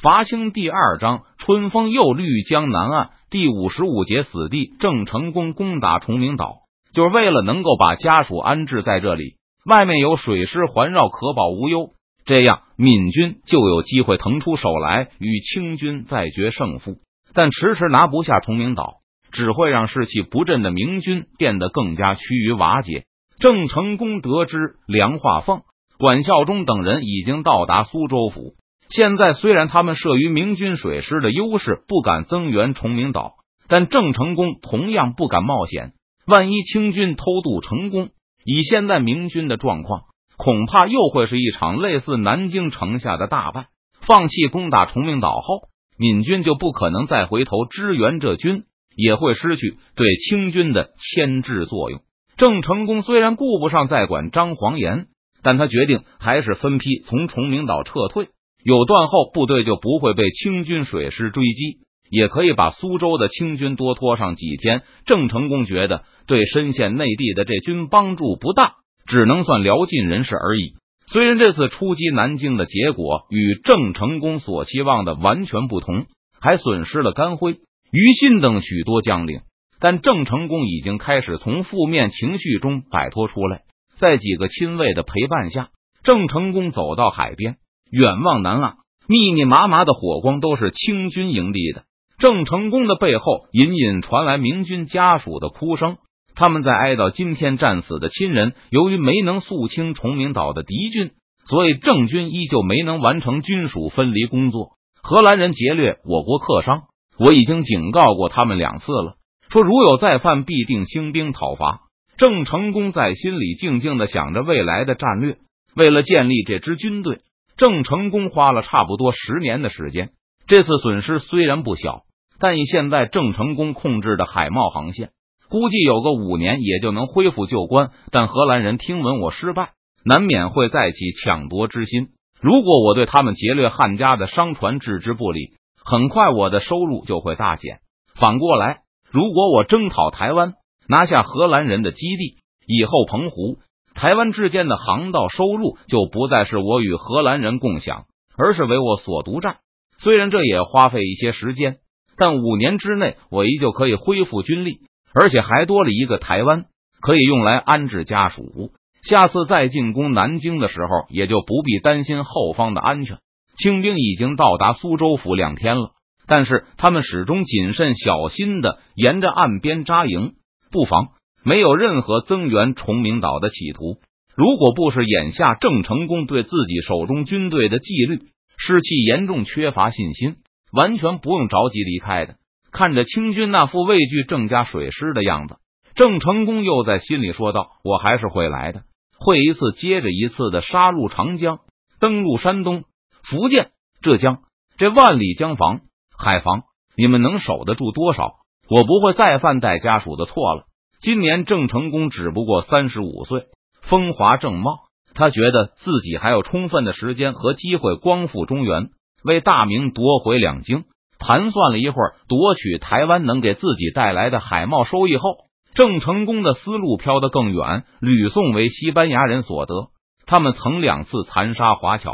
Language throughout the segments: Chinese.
伐清第二章，春风又绿江南岸第五十五节，死地郑成功攻打崇明岛，就是为了能够把家属安置在这里，外面有水师环绕，可保无忧。这样，闽军就有机会腾出手来与清军再决胜负。但迟迟拿不下崇明岛，只会让士气不振的明军变得更加趋于瓦解。郑成功得知梁化凤、管孝忠等人已经到达苏州府。现在虽然他们慑于明军水师的优势，不敢增援崇明岛，但郑成功同样不敢冒险。万一清军偷渡成功，以现在明军的状况，恐怕又会是一场类似南京城下的大败。放弃攻打崇明岛后，闽军就不可能再回头支援这军，也会失去对清军的牵制作用。郑成功虽然顾不上再管张黄岩，但他决定还是分批从崇明岛撤退。有断后，部队就不会被清军水师追击，也可以把苏州的清军多拖上几天。郑成功觉得对深陷内地的这军帮助不大，只能算聊尽人事而已。虽然这次出击南京的结果与郑成功所期望的完全不同，还损失了甘辉、于信等许多将领，但郑成功已经开始从负面情绪中摆脱出来。在几个亲卫的陪伴下，郑成功走到海边。远望南岸，密密麻麻的火光都是清军营地的。郑成功的背后隐隐传来明军家属的哭声，他们在哀悼今天战死的亲人。由于没能肃清崇明岛的敌军，所以郑军依旧没能完成军属分离工作。荷兰人劫掠我国客商，我已经警告过他们两次了，说如有再犯，必定兴兵讨伐。郑成功在心里静静的想着未来的战略，为了建立这支军队。郑成功花了差不多十年的时间，这次损失虽然不小，但以现在郑成功控制的海贸航线，估计有个五年也就能恢复旧关。但荷兰人听闻我失败，难免会再起抢夺之心。如果我对他们劫掠汉家的商船置之不理，很快我的收入就会大减。反过来，如果我征讨台湾，拿下荷兰人的基地，以后澎湖。台湾之间的航道收入就不再是我与荷兰人共享，而是为我所独占。虽然这也花费一些时间，但五年之内我依旧可以恢复军力，而且还多了一个台湾可以用来安置家属。下次再进攻南京的时候，也就不必担心后方的安全。清兵已经到达苏州府两天了，但是他们始终谨慎小心的沿着岸边扎营布防。没有任何增援崇明岛的企图。如果不是眼下郑成功对自己手中军队的纪律士气严重缺乏信心，完全不用着急离开的。看着清军那副畏惧郑家水师的样子，郑成功又在心里说道：“我还是会来的，会一次接着一次的杀入长江，登陆山东、福建、浙江，这万里江防、海防，你们能守得住多少？我不会再犯带家属的错了。”今年郑成功只不过三十五岁，风华正茂。他觉得自己还有充分的时间和机会光复中原，为大明夺回两京。盘算了一会儿，夺取台湾能给自己带来的海贸收益后，郑成功的思路飘得更远。吕宋为西班牙人所得，他们曾两次残杀华侨，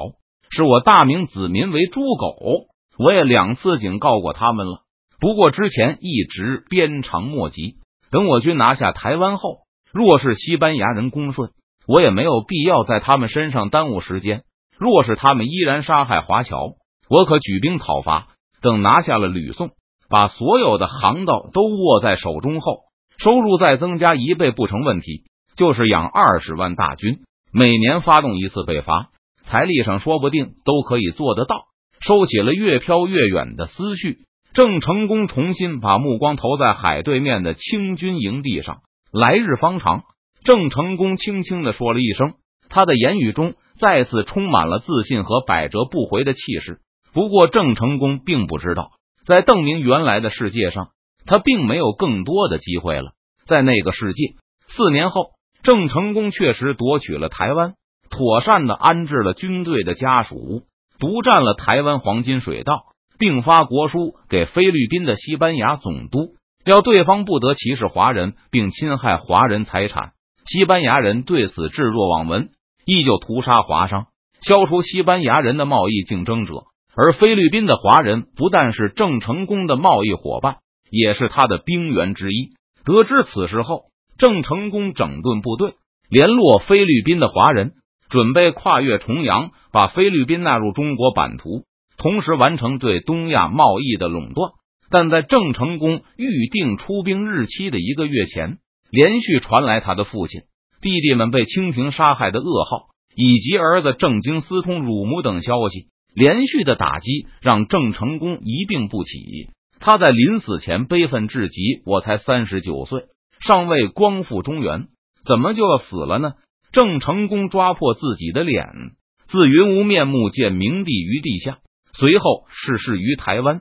视我大明子民为猪狗。我也两次警告过他们了，不过之前一直鞭长莫及。等我军拿下台湾后，若是西班牙人恭顺，我也没有必要在他们身上耽误时间；若是他们依然杀害华侨，我可举兵讨伐。等拿下了吕宋，把所有的航道都握在手中后，收入再增加一倍不成问题。就是养二十万大军，每年发动一次北伐，财力上说不定都可以做得到。收起了越飘越远的思绪。郑成功重新把目光投在海对面的清军营地上。来日方长，郑成功轻轻的说了一声，他的言语中再次充满了自信和百折不回的气势。不过，郑成功并不知道，在邓明原来的世界上，他并没有更多的机会了。在那个世界，四年后，郑成功确实夺取了台湾，妥善的安置了军队的家属，独占了台湾黄金水道。并发国书给菲律宾的西班牙总督，要对方不得歧视华人，并侵害华人财产。西班牙人对此置若罔闻，依旧屠杀华商，消除西班牙人的贸易竞争者。而菲律宾的华人不但是郑成功的贸易伙伴，也是他的兵员之一。得知此事后，郑成功整顿部队，联络菲律宾的华人，准备跨越重洋，把菲律宾纳入中国版图，同时完成对东亚贸易的垄断。但在郑成功预定出兵日期的一个月前，连续传来他的父亲、弟弟们被清廷杀害的噩耗，以及儿子郑经私通乳母等消息。连续的打击让郑成功一病不起，他在临死前悲愤至极：“我才三十九岁，尚未光复中原，怎么就要死了呢？”郑成功抓破自己的脸，自云无面目见明帝于地下，随后逝世于台湾。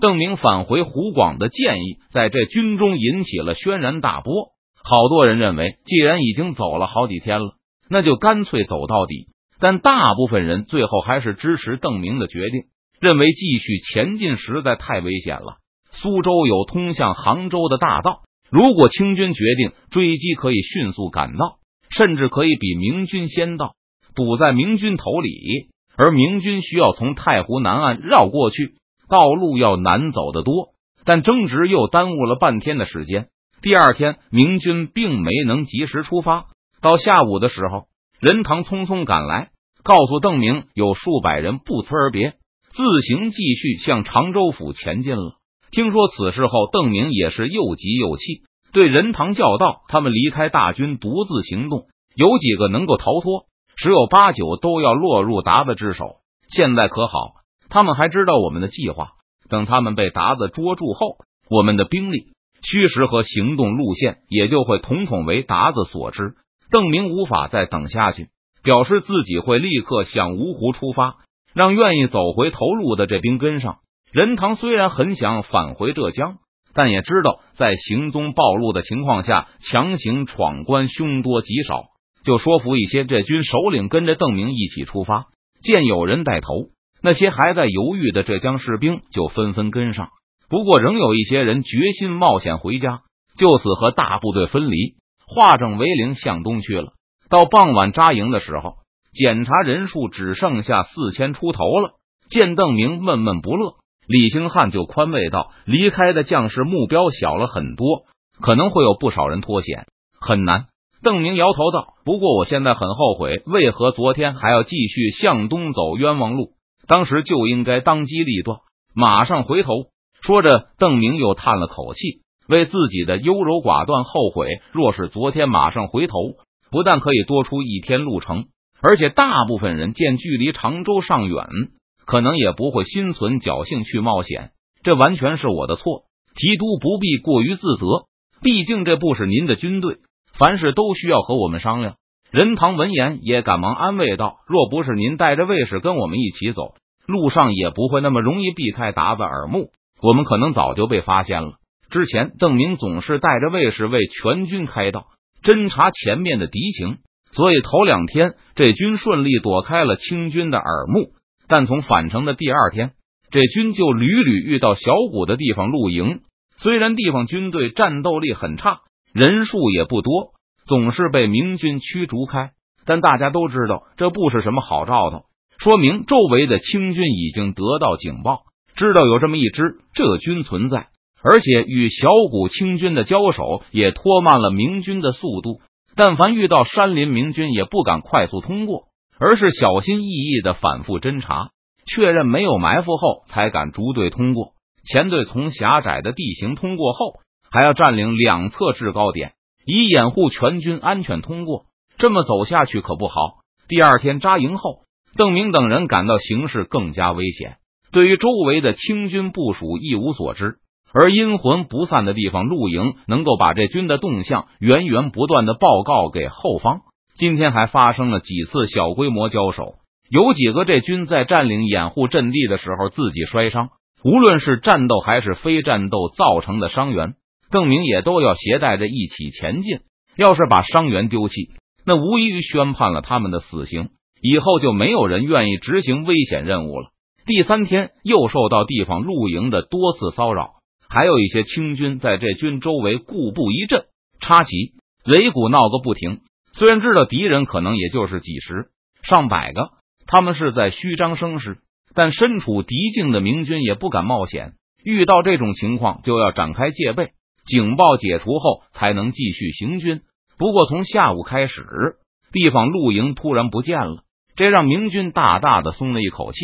邓明返回湖广的建议，在这军中引起了轩然大波。好多人认为，既然已经走了好几天了，那就干脆走到底。但大部分人最后还是支持邓明的决定，认为继续前进实在太危险了。苏州有通向杭州的大道，如果清军决定追击，可以迅速赶到，甚至可以比明军先到，堵在明军头里。而明军需要从太湖南岸绕过去，道路要难走得多。但争执又耽误了半天的时间。第二天，明军并没能及时出发，到下午的时候。任堂匆匆赶来，告诉邓明有数百人不辞而别，自行继续向常州府前进了。听说此事后，邓明也是又急又气，对任堂叫道：“他们离开大军，独自行动，有几个能够逃脱？十有八九都要落入达子之手。现在可好，他们还知道我们的计划。等他们被达子捉住后，我们的兵力、虚实和行动路线也就会统统为达子所知。”邓明无法再等下去，表示自己会立刻向芜湖出发，让愿意走回头路的这兵跟上。任堂虽然很想返回浙江，但也知道在行踪暴露的情况下强行闯关凶多吉少，就说服一些这军首领跟着邓明一起出发。见有人带头，那些还在犹豫的浙江士兵就纷纷跟上。不过，仍有一些人决心冒险回家，就此和大部队分离。化整为零向东去了。到傍晚扎营的时候，检查人数只剩下四千出头了。见邓明闷闷不乐，李兴汉就宽慰道：“离开的将士目标小了很多，可能会有不少人脱险，很难。”邓明摇头道：“不过我现在很后悔，为何昨天还要继续向东走冤枉路？当时就应该当机立断，马上回头。”说着，邓明又叹了口气。为自己的优柔寡断后悔。若是昨天马上回头，不但可以多出一天路程，而且大部分人见距离常州尚远，可能也不会心存侥幸去冒险。这完全是我的错。提督不必过于自责，毕竟这不是您的军队，凡事都需要和我们商量。任堂闻言也赶忙安慰道：“若不是您带着卫士跟我们一起走，路上也不会那么容易避开达子耳目，我们可能早就被发现了。”之前，邓明总是带着卫士为全军开道，侦查前面的敌情，所以头两天这军顺利躲开了清军的耳目。但从返程的第二天，这军就屡屡遇到小谷的地方露营。虽然地方军队战斗力很差，人数也不多，总是被明军驱逐开。但大家都知道，这不是什么好兆头，说明周围的清军已经得到警报，知道有这么一支浙军存在。而且与小股清军的交手也拖慢了明军的速度。但凡遇到山林明军，也不敢快速通过，而是小心翼翼的反复侦查，确认没有埋伏后，才敢逐队通过。前队从狭窄的地形通过后，还要占领两侧制高点，以掩护全军安全通过。这么走下去可不好。第二天扎营后，邓明等人感到形势更加危险，对于周围的清军部署一无所知。而阴魂不散的地方露营，能够把这军的动向源源不断的报告给后方。今天还发生了几次小规模交手，有几个这军在占领掩护阵地的时候自己摔伤。无论是战斗还是非战斗造成的伤员，邓明也都要携带着一起前进。要是把伤员丢弃，那无异于宣判了他们的死刑，以后就没有人愿意执行危险任务了。第三天又受到地方露营的多次骚扰。还有一些清军在这军周围固步一阵，插旗擂鼓闹个不停。虽然知道敌人可能也就是几十上百个，他们是在虚张声势，但身处敌境的明军也不敢冒险，遇到这种情况就要展开戒备，警报解除后才能继续行军。不过从下午开始，地方露营突然不见了，这让明军大大的松了一口气。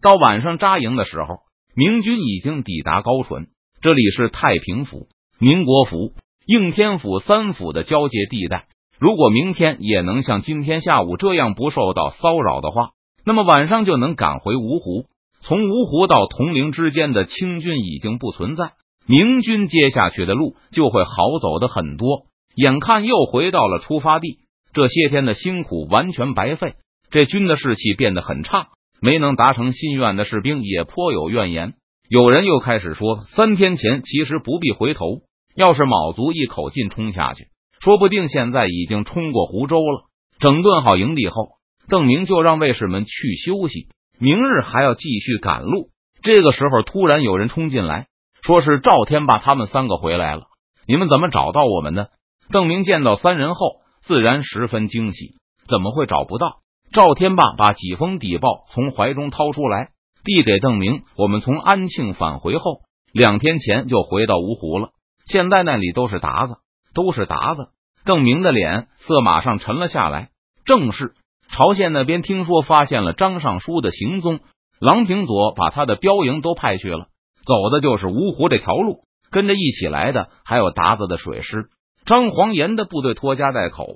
到晚上扎营的时候，明军已经抵达高淳，这里是太平府、民国府、应天府三府的交界地带。如果明天也能像今天下午这样不受到骚扰的话，那么晚上就能赶回芜湖。从芜湖到铜陵之间的清军已经不存在，明军接下去的路就会好走的很多。眼看又回到了出发地，这些天的辛苦完全白费，这军的士气变得很差。没能达成心愿的士兵也颇有怨言，有人又开始说：三天前其实不必回头，要是卯足一口劲冲下去，说不定现在已经冲过湖州了。整顿好营地后，邓明就让卫士们去休息，明日还要继续赶路。这个时候，突然有人冲进来，说是赵天霸他们三个回来了。你们怎么找到我们的？邓明见到三人后，自然十分惊喜。怎么会找不到？赵天霸把几封底报从怀中掏出来，递给邓明。我们从安庆返回后，两天前就回到芜湖了。现在那里都是鞑子，都是鞑子。邓明的脸色马上沉了下来。正是朝鲜那边听说发现了张尚书的行踪，郎平佐把他的标营都派去了，走的就是芜湖这条路。跟着一起来的还有鞑子的水师，张黄岩的部队拖家带口，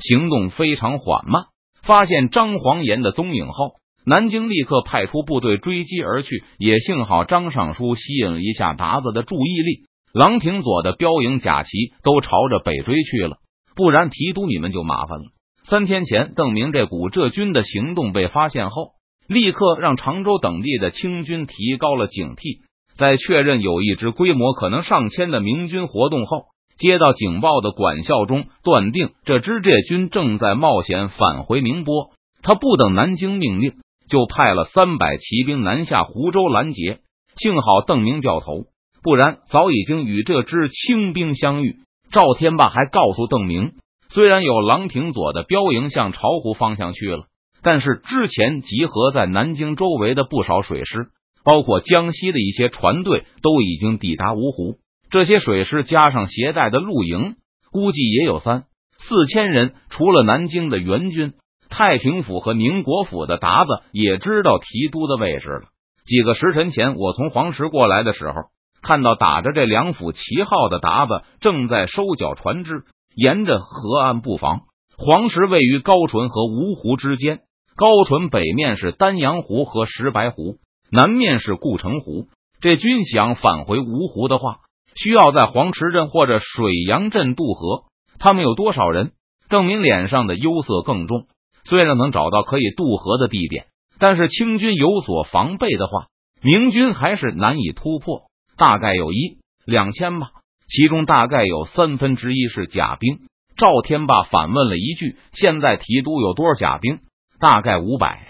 行动非常缓慢。发现张黄岩的踪影后，南京立刻派出部队追击而去。也幸好张尚书吸引了一下达子的注意力，郎廷佐的标营甲旗都朝着北追去了，不然提督你们就麻烦了。三天前，邓明这股浙军的行动被发现后，立刻让常州等地的清军提高了警惕。在确认有一支规模可能上千的明军活动后。接到警报的管校中断定，这支浙军正在冒险返回宁波。他不等南京命令，就派了三百骑兵南下湖州拦截。幸好邓明掉头，不然早已经与这支清兵相遇。赵天霸还告诉邓明，虽然有郎廷佐的标营向巢湖方向去了，但是之前集合在南京周围的不少水师，包括江西的一些船队，都已经抵达芜湖。这些水师加上携带的露营，估计也有三四千人。除了南京的援军，太平府和宁国府的达子也知道提督的位置了。几个时辰前，我从黄石过来的时候，看到打着这两府旗号的达子正在收缴船只，沿着河岸布防。黄石位于高淳和芜湖之间，高淳北面是丹阳湖和石白湖，南面是固城湖。这军想返回芜湖的话。需要在黄池镇或者水阳镇渡河，他们有多少人？郑明脸上的忧色更重。虽然能找到可以渡河的地点，但是清军有所防备的话，明军还是难以突破。大概有一两千吧，其中大概有三分之一是甲兵。赵天霸反问了一句：“现在提督有多少甲兵？”大概五百。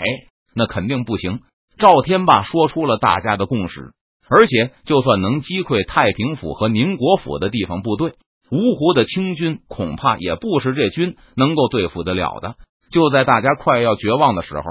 那肯定不行。赵天霸说出了大家的共识。而且，就算能击溃太平府和宁国府的地方部队，芜湖的清军恐怕也不是这军能够对付得了的。就在大家快要绝望的时候，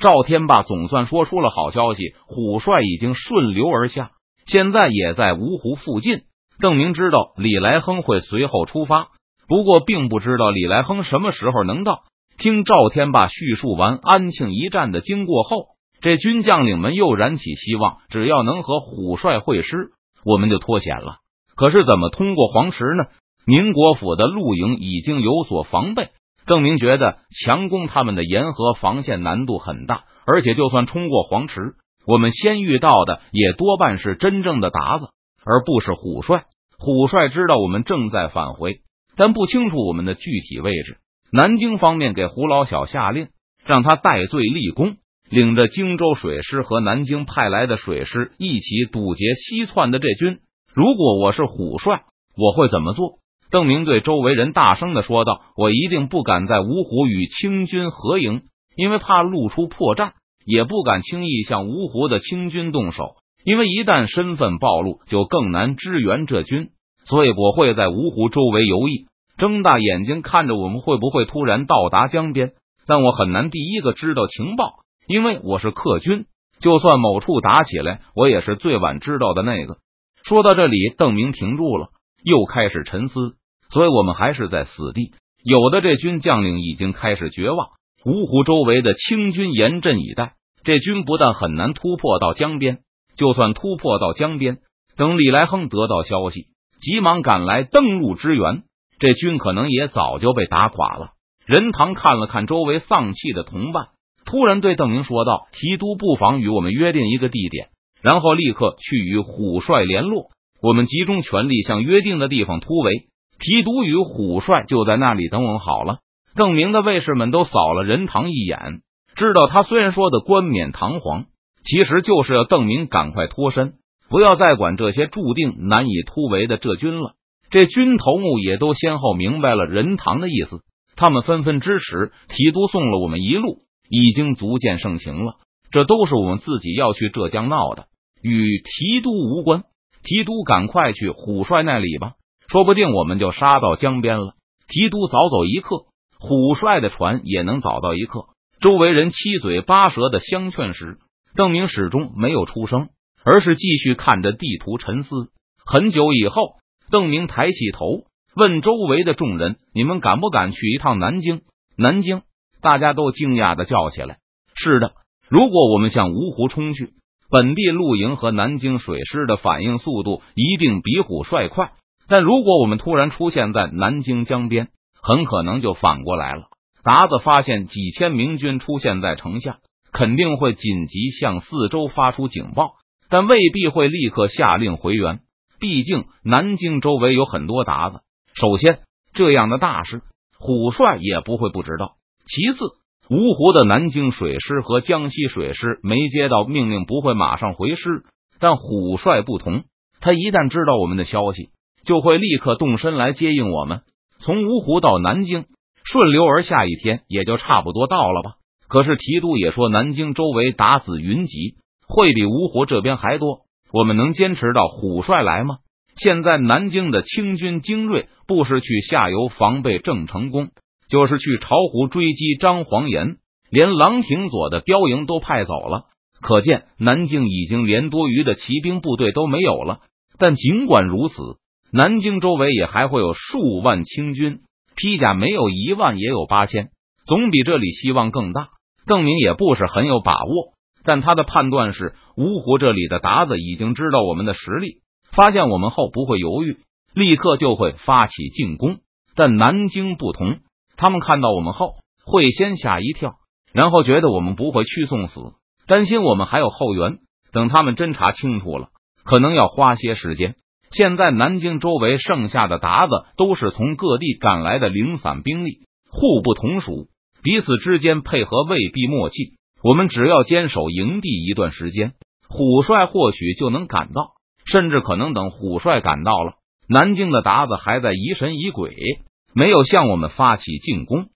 赵天霸总算说出了好消息：虎帅已经顺流而下，现在也在芜湖附近。邓明知道李来亨会随后出发，不过并不知道李来亨什么时候能到。听赵天霸叙述完安庆一战的经过后。这军将领们又燃起希望，只要能和虎帅会师，我们就脱险了。可是怎么通过黄石呢？宁国府的露营已经有所防备，邓明觉得强攻他们的沿河防线难度很大，而且就算冲过黄池，我们先遇到的也多半是真正的鞑子，而不是虎帅。虎帅知道我们正在返回，但不清楚我们的具体位置。南京方面给胡老小下令，让他戴罪立功。领着荆州水师和南京派来的水师一起堵截西窜的这军。如果我是虎帅，我会怎么做？邓明对周围人大声的说道：“我一定不敢在芜湖与清军合营，因为怕露出破绽；也不敢轻易向芜湖的清军动手，因为一旦身份暴露，就更难支援这军。所以我会在芜湖周围游弋，睁大眼睛看着我们会不会突然到达江边。但我很难第一个知道情报。”因为我是客军，就算某处打起来，我也是最晚知道的那个。说到这里，邓明停住了，又开始沉思。所以我们还是在死地。有的这军将领已经开始绝望。芜湖周围的清军严阵以待，这军不但很难突破到江边，就算突破到江边，等李来亨得到消息，急忙赶来登陆支援，这军可能也早就被打垮了。任堂看了看周围丧气的同伴，突然对邓明说道：“提督不妨与我们约定一个地点，然后立刻去与虎帅联络，我们集中全力向约定的地方突围。提督与虎帅就在那里等我们好了。”邓明的卫士们都扫了任堂一眼，知道他虽然说的冠冕堂皇，其实就是要邓明赶快脱身，不要再管这些注定难以突围的这军了。这军头目也都先后明白了任堂的意思，他们纷纷支持。提督送了我们一路，已经足见盛情了。这都是我们自己要去浙江闹的，与提督无关。提督赶快去虎帅那里吧，说不定我们就杀到江边了。提督早走一刻。虎帅的船也能早到一刻。周围人七嘴八舌的相劝时，邓明始终没有出声，而是继续看着地图沉思。很久以后，邓明抬起头问周围的众人：“你们敢不敢去一趟南京？”南京，大家都惊讶的叫起来：“是的！如果我们向芜湖冲去，本地陆营和南京水师的反应速度一定比虎帅快。但如果我们突然出现在南京江边，”很可能就反过来了。达子发现几千明军出现在城下，肯定会紧急向四周发出警报，但未必会立刻下令回援。毕竟南京周围有很多达子。首先，这样的大事，虎帅也不会不知道。其次，芜湖的南京水师和江西水师没接到命令，不会马上回师。但虎帅不同，他一旦知道我们的消息，就会立刻动身来接应我们。从芜湖到南京，顺流而下一天也就差不多到了吧。可是提督也说，南京周围打子云集，会比芜湖这边还多。我们能坚持到虎帅来吗？现在南京的清军精锐，不是去下游防备郑成功，就是去巢湖追击张黄岩，连郎廷佐的标营都派走了。可见南京已经连多余的骑兵部队都没有了。但尽管如此。南京周围也还会有数万清军，披甲没有一万也有八千，总比这里希望更大。邓明也不是很有把握，但他的判断是，芜湖这里的达子已经知道我们的实力，发现我们后不会犹豫，立刻就会发起进攻。但南京不同，他们看到我们后会先吓一跳，然后觉得我们不会去送死，担心我们还有后援。等他们侦查清楚了，可能要花些时间。现在南京周围剩下的鞑子都是从各地赶来的零散兵力，互不同属，彼此之间配合未必默契。我们只要坚守营地一段时间，虎帅或许就能赶到，甚至可能等虎帅赶到了，南京的鞑子还在疑神疑鬼，没有向我们发起进攻。